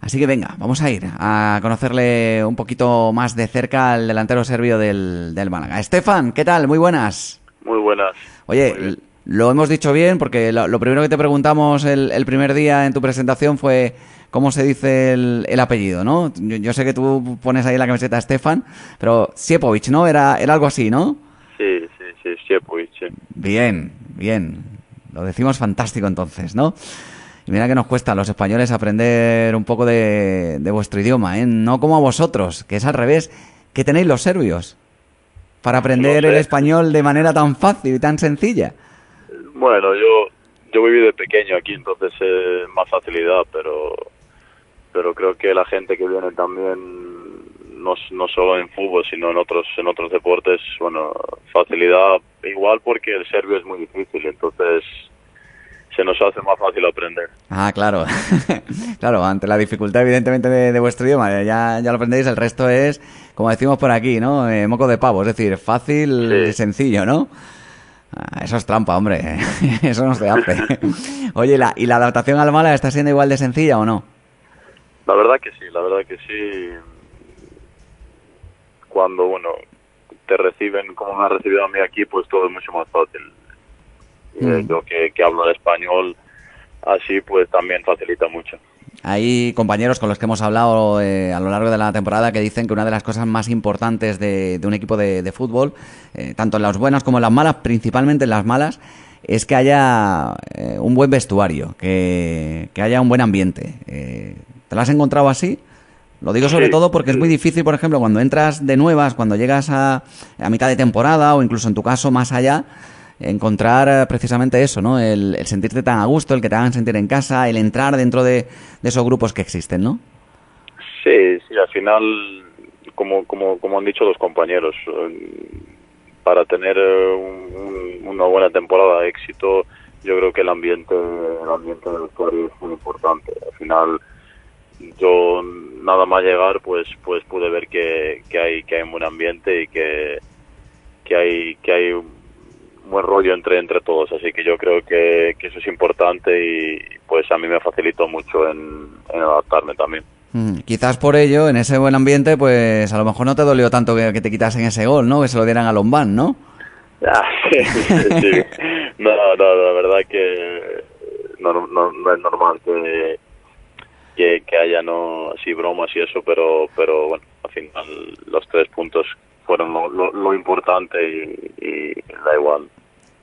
Así que venga, vamos a ir a conocerle un poquito más de cerca al delantero serbio del, del Málaga. Estefan, ¿qué tal? Muy buenas. Muy buenas. Oye, lo hemos dicho bien porque lo, primero que te preguntamos el, primer día en tu presentación fue cómo se dice el, apellido, ¿no? Yo, sé que tú pones ahí la camiseta Estefan, pero Siepovic, ¿no? Era, era algo así, ¿no? Sí, sí, sí, Siepovic. Bien, bien. Lo decimos fantástico entonces, ¿no? Y mira que nos cuesta a los españoles aprender un poco de, vuestro idioma, ¿eh? No como a vosotros, que es al revés, que tenéis los serbios para aprender el español de manera tan fácil y tan sencilla. Bueno, yo yo viví de pequeño aquí, entonces es más facilidad, pero pero creo que la gente que viene también no, no solo en fútbol, sino en otros en otros deportes, bueno, facilidad igual porque el serbio es muy difícil, entonces se nos hace más fácil aprender. Ah, claro. claro, ante la dificultad evidentemente de, vuestro idioma, ya, ya lo aprendéis, el resto es, como decimos por aquí, ¿no? Eh, moco de pavo, es decir, fácil, y sencillo, ¿no? Ah, eso es trampa, hombre. eso no se hace. Oye, ¿la, ¿y la adaptación al mala está siendo igual de sencilla o no? La verdad que sí, la verdad que sí. Cuando, bueno, te reciben como me ha recibido a mí aquí, pues todo es mucho más fácil. Mm. Yo que, que hablo el español así, pues también facilita mucho. Hay compañeros con los que hemos hablado eh, a lo largo de la temporada que dicen que una de las cosas más importantes de, un equipo de, fútbol, eh, tanto en las buenas como en las malas, principalmente en las malas, es que haya eh, un buen vestuario, que, haya un buen ambiente. ¿Te lo has encontrado así? Lo digo sobre todo porque es muy difícil, por ejemplo, cuando entras de nuevas, cuando llegas a, a mitad de temporada o incluso en tu caso más allá, encontrar eh, precisamente eso, ¿no? El, sentirte tan a gusto, el que te hagan sentir en casa, el entrar dentro de, esos grupos que existen, ¿no? Sí, sí, al final, como, como, como han dicho los compañeros, eh, para tener eh, una buena temporada de éxito, yo creo que el ambiente, el ambiente del usuario es muy importante. Al final, yo nada más llegar, pues, pues pude ver que, que hay, que hay un buen ambiente y que, que hay, que hay buen rollo entre entre todos así que yo creo que, eso es importante y pues a mí me facilitó mucho en, adaptarme también. Mm, quizás por ello en ese buen ambiente pues a lo mejor no te dolió tanto que, te quitasen ese gol no que se lo dieran a Lombán no ah, sí, no no la verdad que no, no, es normal que, que, haya no así bromas y eso pero pero bueno al final los tres puntos fueron lo, importante y, da igual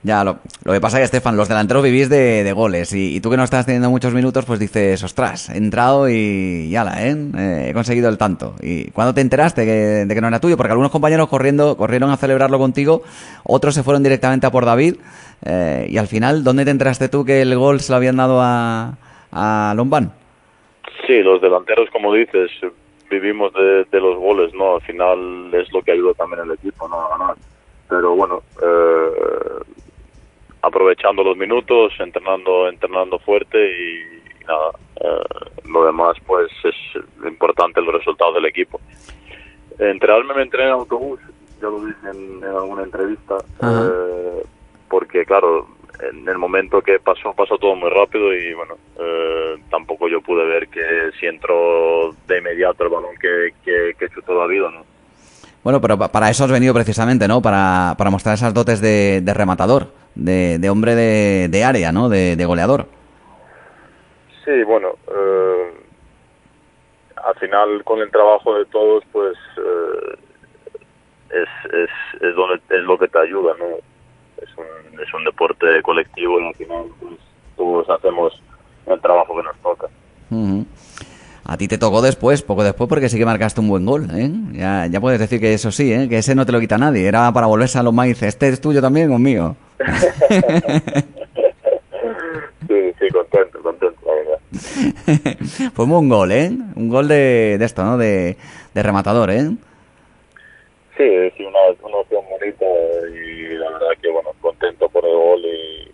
ya, lo, lo, que pasa es que, Estefan, los delanteros vivís de, goles y, tú que no estás teniendo muchos minutos, pues dices, ostras, he entrado y, ya la, ¿eh? He conseguido el tanto. ¿Y cuándo te enteraste de que no era tuyo? Porque algunos compañeros corriendo, corrieron a celebrarlo contigo, otros se fueron directamente a por David eh, y al final, ¿dónde te enteraste tú que el gol se lo habían dado a, a Lombán? Sí, los delanteros, como dices, vivimos de, los goles, ¿no? Al final es lo que ayuda también al equipo, ¿no? A ganar. Pero bueno, eh, aprovechando los minutos, entrenando, entrenando fuerte y, nada, eh, lo demás pues es importante el resultado del equipo. Entrenarme me entrené en autobús, ya lo dije en, alguna entrevista, eh, porque claro, en el momento que pasó, pasó todo muy rápido y bueno, eh, tampoco yo pude ver que si entró de inmediato el balón que, que, que chutó David o no. Bueno, pero para eso has venido precisamente, ¿no? Para, para mostrar esas dotes de, de rematador de, hombre de, área, ¿no? De, goleador. Sí, bueno, eh, al final con el trabajo de todos, pues eh, es, es, es, donde, es lo que te ayuda, ¿no? Es un, es un deporte colectivo y al final pues, todos hacemos el trabajo que nos toca. A ti te tocó después, poco después, porque sí que marcaste un buen gol. ¿eh? Ya, ya puedes decir que eso sí, ¿eh? que ese no te lo quita nadie. Era para volverse a los maíz. ¿Este es tuyo también o mío? sí, sí, contento, contento, la verdad. Fue un gol, ¿eh? Un gol de, de esto, ¿no? De, de rematador, ¿eh? Sí, es una, una opción bonita y la verdad que, bueno, contento por el gol y,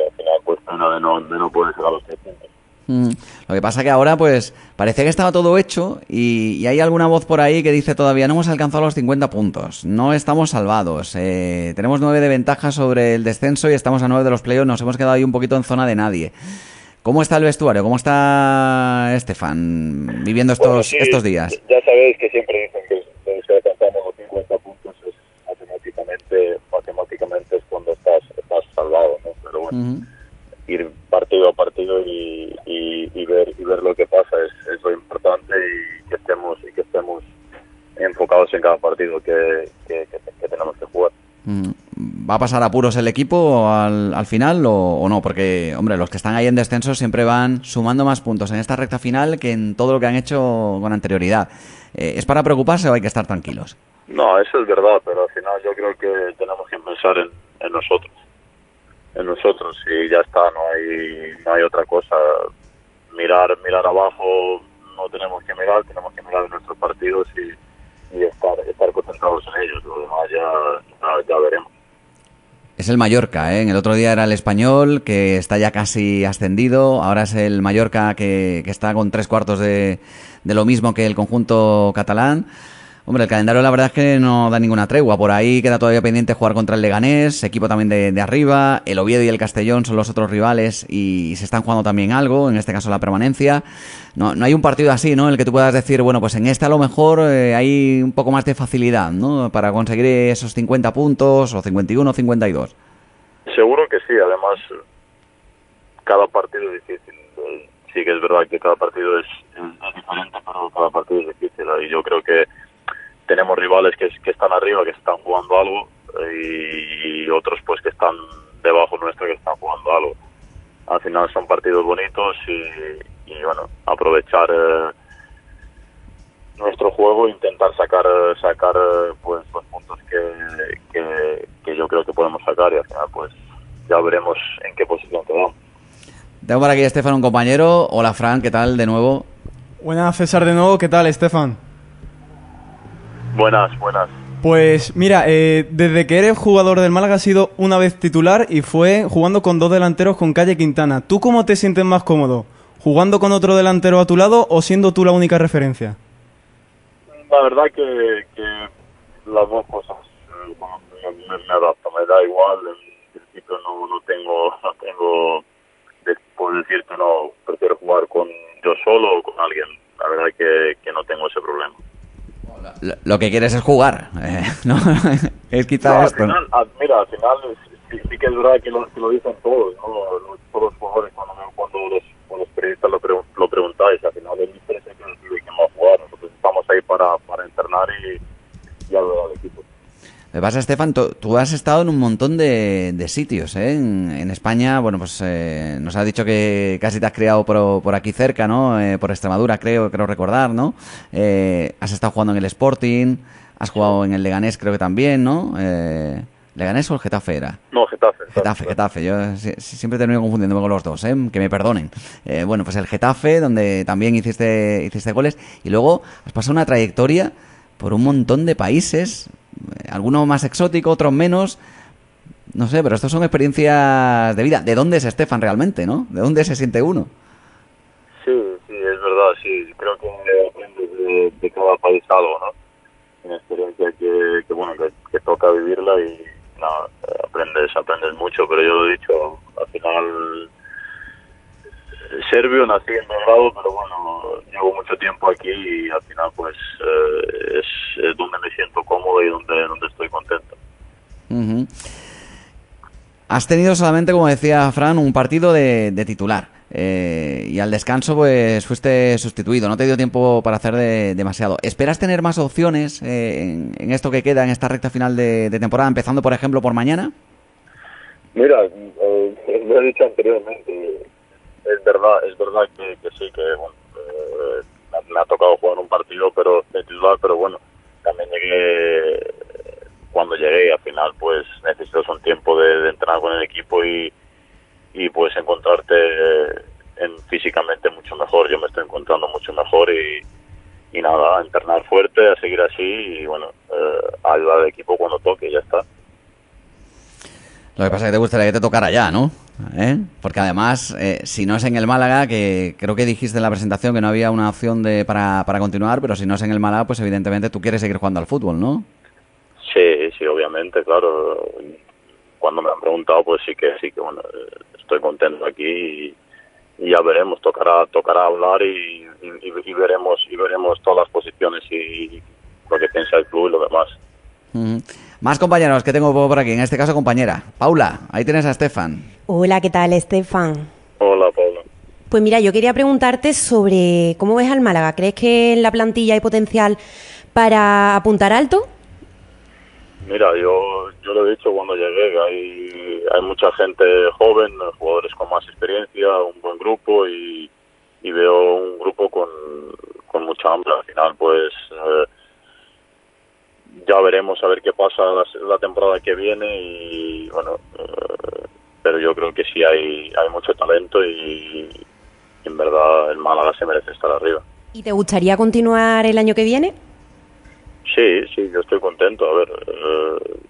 al final, pena de no, de no poder llegar a los 300. Mm. Lo que pasa que ahora, pues, parece que estaba todo hecho y, hay alguna voz por ahí que dice todavía no hemos alcanzado los 50 puntos, no estamos salvados, eh, tenemos 9 de ventaja sobre el descenso y estamos a 9 de los playoffs, nos hemos quedado ahí un poquito en zona de nadie. ¿Cómo está el vestuario? ¿Cómo está Estefan viviendo estos, estos días? Ya sabéis que siempre dicen que si alcanzamos los 50 puntos es matemáticamente, matemáticamente es cuando estás, estás salvado, ¿no? Pero bueno, ir partido a partido y, y, ver, y ver lo que pasa es, es, lo importante y que estemos y que estemos enfocados en cada partido que, que, tenemos que jugar. ¿Va a pasar apuros el equipo al, al final o, no? Porque, hombre, los que están ahí en descenso siempre van sumando más puntos en esta recta final que en todo lo que han hecho con anterioridad. Eh, ¿Es para preocuparse o hay que estar tranquilos? No, eso es verdad, pero al final yo creo que tenemos que pensar en, en nosotros. En nosotros y ya está, no hay, no hay otra cosa. Mirar, mirar abajo no tenemos que mirar, tenemos que mirar en nuestros partidos y, estar, estar concentrados en ellos. Lo demás ya, ya veremos. Es el Mallorca, ¿eh? El otro día era el Español, que está ya casi ascendido. Ahora es el Mallorca que, que está con tres cuartos de, de lo mismo que el conjunto catalán. Hombre, el calendario la verdad es que no da ninguna tregua. Por ahí queda todavía pendiente jugar contra el Leganés, equipo también de, arriba. El Oviedo y el Castellón son los otros rivales y se están jugando también algo, en este caso la permanencia. No, no hay un partido así, ¿no? En el que tú puedas decir, bueno, pues en este a lo mejor eh, hay un poco más de facilidad, ¿no? Para conseguir esos 50 puntos o 51 o 52. Seguro que sí, además cada partido es difícil. Sí que es verdad que cada partido es, es diferente, pero cada partido es difícil. Y yo creo que tenemos rivales que, que están arriba, que están jugando algo, y, otros pues que están debajo nuestro, que están jugando algo. Al final son partidos bonitos y, bueno, aprovechar eh, nuestro juego, intentar sacar sacar pues los puntos que, que, yo creo que podemos sacar y al final pues ya veremos en qué posición quedamos. Tengo por aquí a Estefan, un compañero. Hola, Fran, ¿qué tal de nuevo? Buenas, César, de nuevo. ¿Qué tal, Estefan? Buenas, buenas. Pues mira, eh, desde que eres jugador del Málaga has sido una vez titular y fue jugando con dos delanteros con Calle Quintana. ¿Tú cómo te sientes más cómodo? ¿Jugando con otro delantero a tu lado o siendo tú la única referencia? La verdad que, las dos cosas eh, me, me, adapto, me da igual. En principio no, no tengo, no tengo, por decirte, no, prefiero jugar con yo solo o con alguien. La verdad que, que no tengo ese problema lo que quieres es jugar, eh, ¿no? es quizá esto. mira, al final sí, que es verdad que lo, que lo dicen todos, ¿no? todos los jugadores cuando, cuando, los, cuando los periodistas lo, lo preguntáis, al final es diferente que quién va a jugar, nosotros estamos ahí para, para entrenar y, y ayudar al equipo. Me pasa, Estefan, tú, has estado en un montón de, sitios, ¿eh? En, España, bueno, pues eh, nos has dicho que casi te has criado por, por aquí cerca, ¿no? Eh, por Extremadura, creo, creo recordar, ¿no? Eh, has estado jugando en el Sporting, has jugado en el Leganés, creo que también, ¿no? ¿Leganés o el Getafe era? No, Getafe. Getafe, Getafe. Yo siempre termino confundiéndome con los dos, ¿eh? Que me perdonen. bueno, pues el Getafe, donde también hiciste, hiciste goles. Y luego has pasado una trayectoria por un montón de países, algunos más exóticos, otros menos. No sé, pero estas son experiencias de vida. ¿De dónde es Estefan realmente, no? ¿De dónde se siente uno? Sí, sí, es verdad, sí. Creo que aprendes de, cada país algo, ¿no? Una experiencia que, que bueno, que, toca vivirla y nada, aprendes, aprendes mucho, pero yo lo he dicho, al final serbio, nací en Belgrado, pero bueno, llevo mucho tiempo aquí y al final pues eh, es, donde me siento cómodo y donde, donde estoy contento. Has tenido solamente, como decía Fran, un partido de, titular. Eh, y al descanso pues fuiste sustituido, no te dio tiempo para hacer demasiado. ¿Esperas tener más opciones eh, en, esto que queda en esta recta final de, temporada, empezando por ejemplo por mañana? Mira, lo he dicho anteriormente, es verdad, es verdad que, sí, que bueno, eh, me ha tocado jugar un partido pero de titular, pero bueno, también llegué, cuando llegué al final pues necesitas un tiempo de, entrenar con el equipo y, y pues encontrarte en, físicamente mucho mejor. Yo me estoy encontrando mucho mejor y, y nada, a entrenar fuerte, a seguir así y bueno, eh, ayudar al equipo cuando toque ya está. Lo que pasa es que te gustaría que te tocara ya, ¿no? ¿Eh? Porque además, eh, si no es en el Málaga, que creo que dijiste en la presentación que no había una opción de para, para continuar, pero si no es en el Málaga, pues evidentemente tú quieres seguir jugando al fútbol, ¿no? Sí, sí, obviamente, claro. Cuando me han preguntado, pues sí que sí que bueno, estoy contento aquí y, ya veremos, tocará tocará hablar y, y, veremos y veremos todas las posiciones y lo que piensa el club y lo demás. Más compañeros que tengo por aquí, en este caso compañera. Paula, ahí tienes a Estefan. Hola, ¿qué tal, Estefan? Hola, Paula. Pues mira, yo quería preguntarte sobre cómo ves al Málaga. ¿Crees que en la plantilla hay potencial para apuntar alto? Mira, yo, yo lo he dicho cuando llegué, hay, hay mucha gente joven, jugadores con más experiencia, un buen grupo y, veo un grupo con, con mucha hambre. Al final, pues eh, ya veremos a ver qué pasa la, temporada que viene y bueno, eh, pero yo creo que sí hay, hay mucho talento y, en verdad el Málaga se merece estar arriba. ¿Y te gustaría continuar el año que viene? Sí, sí, yo estoy contento. A ver, eh,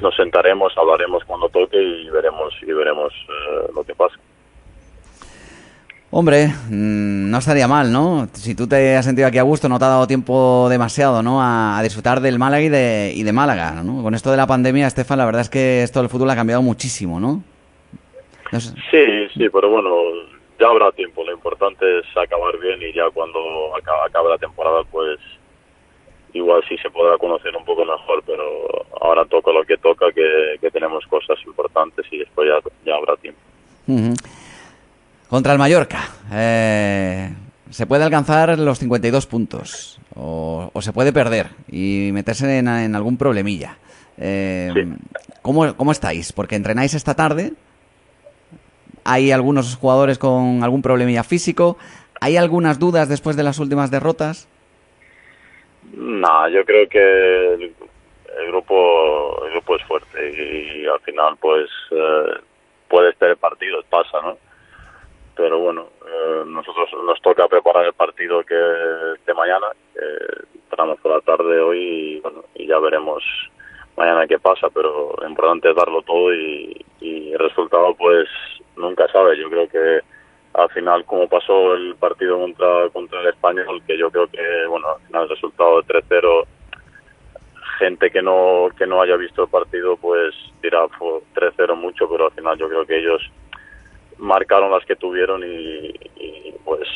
nos sentaremos, hablaremos cuando toque y veremos y veremos eh, lo que pasa. Hombre, mm, no estaría mal, ¿no? Si tú te has sentido aquí a gusto, no te ha dado tiempo demasiado, ¿no? A, disfrutar del Málaga y de, y de Málaga, ¿no? Con esto de la pandemia, Estefan, la verdad es que esto del fútbol ha cambiado muchísimo, ¿no? Sí, sí, pero bueno, ya habrá tiempo. Lo importante es acabar bien y ya cuando acabe la temporada, pues igual sí se podrá conocer un poco mejor, pero ahora toca lo que toca, que, tenemos cosas importantes y después ya, ya habrá tiempo. Contra el Mallorca, eh, se puede alcanzar los 52 puntos o, se puede perder y meterse en, algún problemilla. Eh, ¿cómo, ¿Cómo estáis? Porque entrenáis esta tarde. Hay algunos jugadores con algún problemilla físico. ¿Hay algunas dudas después de las últimas derrotas? No, yo creo que el, grupo el grupo es fuerte y, al final pues eh, puedes tener partidos, pasa, ¿no? Pero bueno, eh, nosotros nos toca preparar el partido que de mañana, entramos por la tarde hoy y, bueno, y ya veremos mañana qué pasa, pero lo importante es darlo todo y, y el resultado pues nunca sabe. Yo creo que al final como pasó el partido contra contra el español que yo creo que bueno al final el resultado de 3-0 gente que no que no haya visto el partido pues dirá 3-0 mucho pero al final yo creo que ellos marcaron las que tuvieron y, pues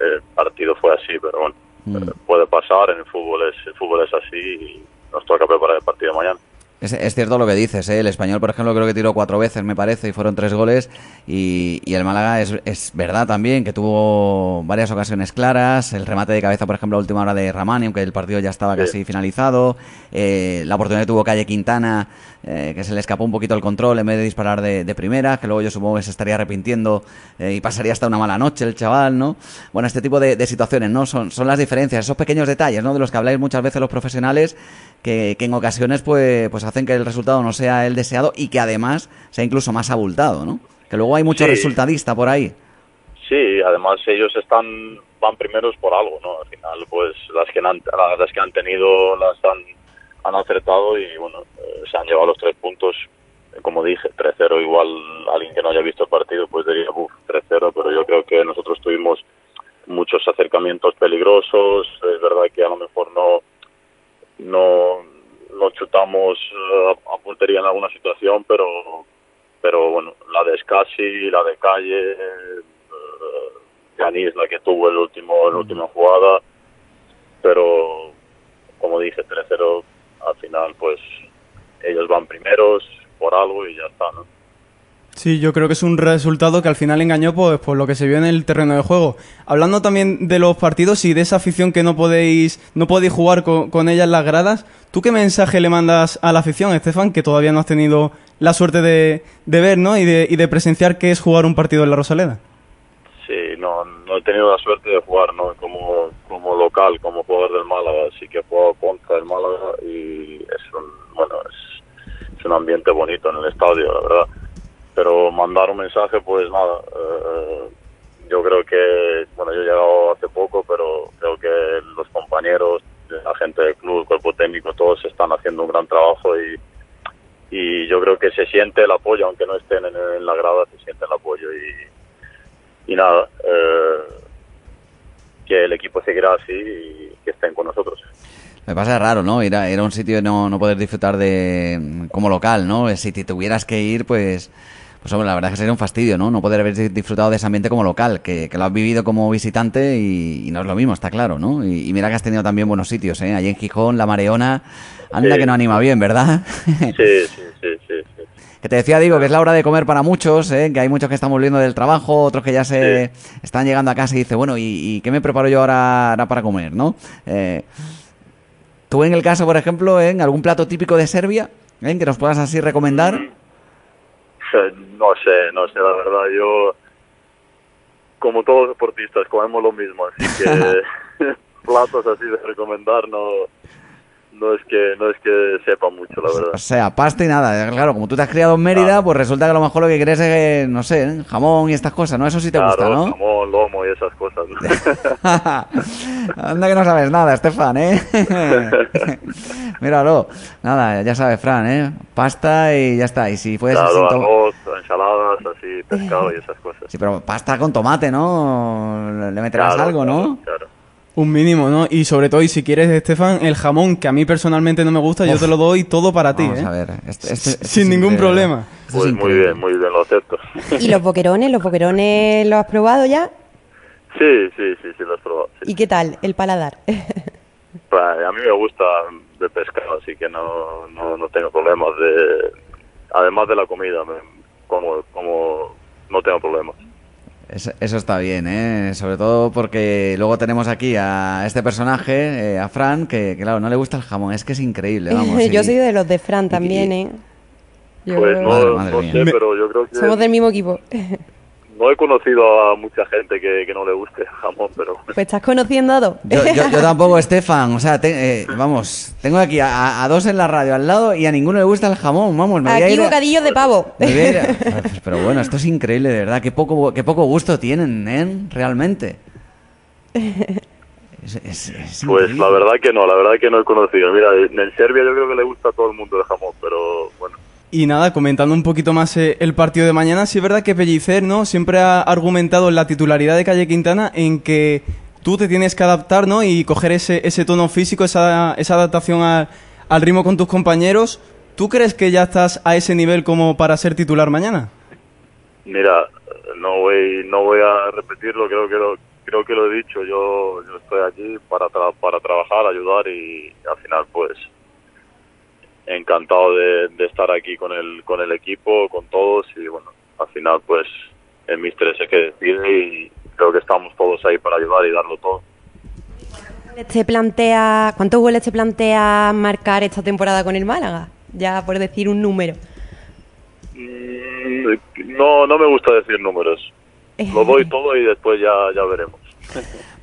el partido fue así pero bueno mm. puede pasar en el fútbol es el fútbol es así y nos toca preparar el partido de mañana es, cierto lo que dices, ¿eh? el español, por ejemplo, creo que tiró cuatro veces, me parece, y fueron tres goles. Y, el Málaga es, es, verdad también que tuvo varias ocasiones claras. El remate de cabeza, por ejemplo, a última hora de Ramani, aunque el partido ya estaba casi finalizado. Eh, la oportunidad que tuvo Calle Quintana, eh, que se le escapó un poquito el control en vez de disparar de, primera, que luego yo supongo que se estaría arrepintiendo y pasaría hasta una mala noche el chaval, ¿no? Bueno, este tipo de, situaciones, ¿no? Son, son las diferencias, esos pequeños detalles, ¿no? De los que habláis muchas veces los profesionales, que, que en ocasiones, pues, pues hacen que el resultado no sea el deseado y que además sea incluso más abultado, ¿no? Que luego hay mucho resultadista por ahí. Sí, además ellos están van primeros por algo, ¿no? Al final, pues las que han, las que han tenido las han, han acertado y bueno, eh, se han llevado los tres puntos. Como dije, 3-0 igual alguien que no haya visto el partido pues diría, uff, 3-0, pero yo creo que nosotros tuvimos muchos acercamientos peligrosos, es verdad que a lo mejor no no nos chutamos eh, a puntería en alguna situación, pero pero bueno, la de Scassi, la de Calle, eh, la que tuvo el último, la última jugada, pero como dije, 3-0 al final pues ellos van primeros por algo y ya está, ¿no? Sí, yo creo que es un resultado que al final engañó pues, por lo que se vio en el terreno de juego. Hablando también de los partidos y de esa afición que no podéis, no podéis jugar con, ella en las gradas, ¿tú qué mensaje le mandas a la afición, Estefan, que todavía no has tenido la suerte de, ver ¿no? y, de, y de presenciar qué es jugar un partido en la Rosaleda? Sí, no, no he tenido la suerte de jugar ¿no? como, como local, como jugador del Málaga, así que he jugado contra el Málaga y es un, bueno, es, es un ambiente bonito en el estadio, la verdad pero mandar un mensaje, pues nada, eh, yo creo que, bueno, yo he llegado hace poco, pero creo que los compañeros, la gente del club, el cuerpo técnico, todos están haciendo un gran trabajo y, y yo creo que se siente el apoyo, aunque no estén en, la grada, se siente el apoyo y, y nada, eh, que el equipo seguirá así y que estén con nosotros. Me pasa raro, ¿no? Ir a, un sitio y no, no poder disfrutar de como local, ¿no? Si te tuvieras que ir, pues Pues hombre, la verdad es que sería un fastidio, ¿no? No poder haber disfrutado de ese ambiente como local, que, que lo has vivido como visitante y, y no es lo mismo, está claro, ¿no? Y, y mira que has tenido también buenos sitios, ¿eh? Allí en Gijón, La Mareona, anda Sí. que no anima bien, ¿verdad? Sí, sí, sí, sí. sí. Que te decía, digo, que es la hora de comer para muchos, ¿eh? que hay muchos que están volviendo del trabajo, otros que ya se están llegando a casa y dice, bueno, ¿y, y qué me preparo yo ahora, ahora para comer, no? Eh, Tú en el caso, por ejemplo, en algún plato típico de Serbia, ¿eh? que nos puedas así recomendar. No sé, no sé, la verdad, yo, como todos los deportistas, comemos lo mismo, así que platos así de recomendar no, no es que no es que sepa mucho, la verdad. O sea, pasta y nada. Claro, como tú te has criado en Mérida, pues resulta que a lo mejor lo que quieres es, eh, no sé, ¿eh? jamón y estas cosas, ¿no? Eso sí te gusta, ¿no? jamón, lomo y esas cosas. Anda que no sabes nada, Estefan, ¿eh? Míralo. Nada, ya sabes, Fran, ¿eh? Pasta y ya está. Y si puedes... claro, arroz, ensaladas, así, pescado y esas cosas. Sí, pero pasta con tomate, ¿no? Le meterás algo, ¿no? Claro. Un mínimo, ¿no? Y sobre todo, y si quieres, Estefan, el jamón, que a mí personalmente no me gusta, yo te lo doy todo para ti, Vamos ¿eh? a ver. Este- este- este Sin ningún increíble. problema. Pues muy bien, muy bien, lo acepto. ¿Y los boquerones? ¿Los boquerones los has probado ya? Sí, sí, sí, sí, lo he probado. sí. ¿Y qué tal el paladar? A mí me gusta de pescado, así que no, no, no tengo problemas de... Además de la comida, me- como, como no tengo problemas. Eso, eso está bien, ¿eh? Sobre todo porque luego tenemos aquí a este personaje, eh, a Fran, que, que, claro, no le gusta el jamón. Es que es increíble, vamos. Yo y- soy de los de Fran también, ¿eh? Yo- Pues no, Madre- madre no mía. sé, Me- pero yo creo que Somos del mismo equipo. no he conocido a mucha gente que, que no le guste el jamón, pero Pues estás conociendo a dos. Yo, yo- yo tampoco, Estefan. O sea, te- eh, vamos, tengo aquí a, a dos en la radio al lado y a ninguno le gusta el jamón. Vamos, me voy a Aquí ir a- bocadillos de pavo. me voy a ir a- Pues, Pero bueno, esto es increíble, de verdad. Qué poco, qué poco gusto tienen, ¿eh? Realmente. Es- es- es pues la verdad que no, la verdad que no he conocido. Mira, en Serbia yo creo que le gusta a todo el mundo el jamón, pero bueno. Y nada, comentando un poquito más eh, el partido de mañana, sí es verdad que Pellicer, ¿no? Siempre ha argumentado en la titularidad de Calle Quintana en que tú te tienes que adaptar, ¿no? Y coger ese, ese tono físico, esa, esa adaptación al, al ritmo con tus compañeros. ¿Tú crees que ya estás a ese nivel como para ser titular mañana? Mira, no voy, no voy a repetirlo, creo que lo, creo que lo he dicho. Yo, yo estoy aquí para, para trabajar, ayudar y al final, pues, encantado de, de estar aquí con el, con el equipo, con todos y bueno, al final, pues, el míster es el que decide y creo que estamos todos ahí para ayudar y darlo todo. ¿Te plantea, ¿Cuántos goles te plantea marcar esta temporada con el Málaga? Ya por decir un número. Mm, No, no me gusta decir números. Lo doy todo y después ya, ya veremos.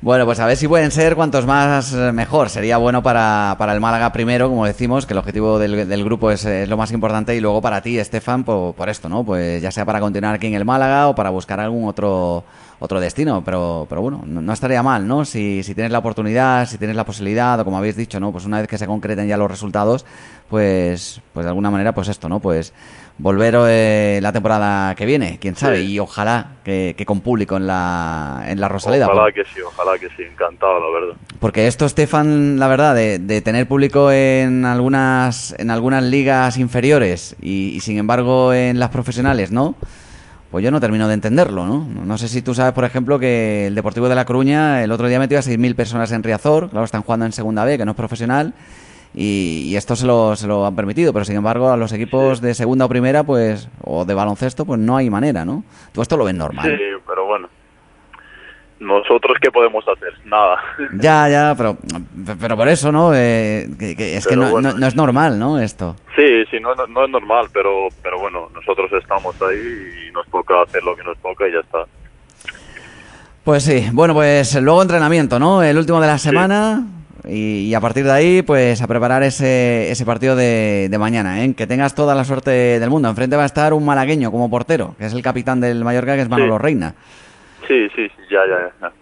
Bueno, pues a ver si pueden ser cuantos más eh, mejor. Sería bueno para, para el Málaga primero, como decimos, que el objetivo del, grupo es, es lo más importante y luego para ti, Estefan, por, por esto, ¿no? Pues ya sea para continuar aquí en el Málaga o para buscar algún otro otro destino, pero, pero bueno, no, no estaría mal, ¿no? Si, si tienes la oportunidad, si tienes la posibilidad, o como habéis dicho, ¿no? Pues una vez que se concreten ya los resultados, pues, pues de alguna manera, pues esto, ¿no? Pues volver eh, la temporada que viene, quién sabe, Sí. y ojalá que, que con público en la, en la Rosaleda. Ojalá porque- que sí, ojalá que sí, encantado, la verdad. porque esto, Estefan, la verdad, de, de tener público en algunas, en algunas ligas inferiores y, y, sin embargo en las profesionales, ¿no? Pues yo no termino de entenderlo, ¿no? No sé si tú sabes, por ejemplo, que el Deportivo de La Coruña el otro día metió a 6.000 personas en Riazor, claro, están jugando en Segunda B, que no es profesional, y, y esto se lo, se lo han permitido, pero sin embargo a los equipos de Segunda o Primera, pues, o de baloncesto, pues no hay manera, ¿no? Tú esto lo ves normal. Sí. ¿Nosotros qué podemos hacer? Nada. Ya, ya, pero, pero por eso, ¿no? Eh, que- que es que no, bueno. no- no es normal, ¿no? Esto. Sí, sí, no, es normal, pero, pero bueno, nosotros estamos ahí y nos toca hacer lo que nos toca y ya está. Pues sí, bueno, pues luego entrenamiento, ¿no? El último de la semana y, y a partir de ahí, pues a preparar ese, ese partido de, de mañana, ¿eh? Que tengas toda la suerte del mundo. Enfrente va a estar un malagueño como portero, que es el capitán del Mallorca, que es Manolo Sí. Reina. Sí, sí, sí, ya, ya, ya.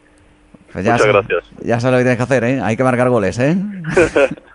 Pues Muchas sa- gracias. Ya sabes lo que tienes que hacer, ¿eh? Hay que marcar goles, ¿eh?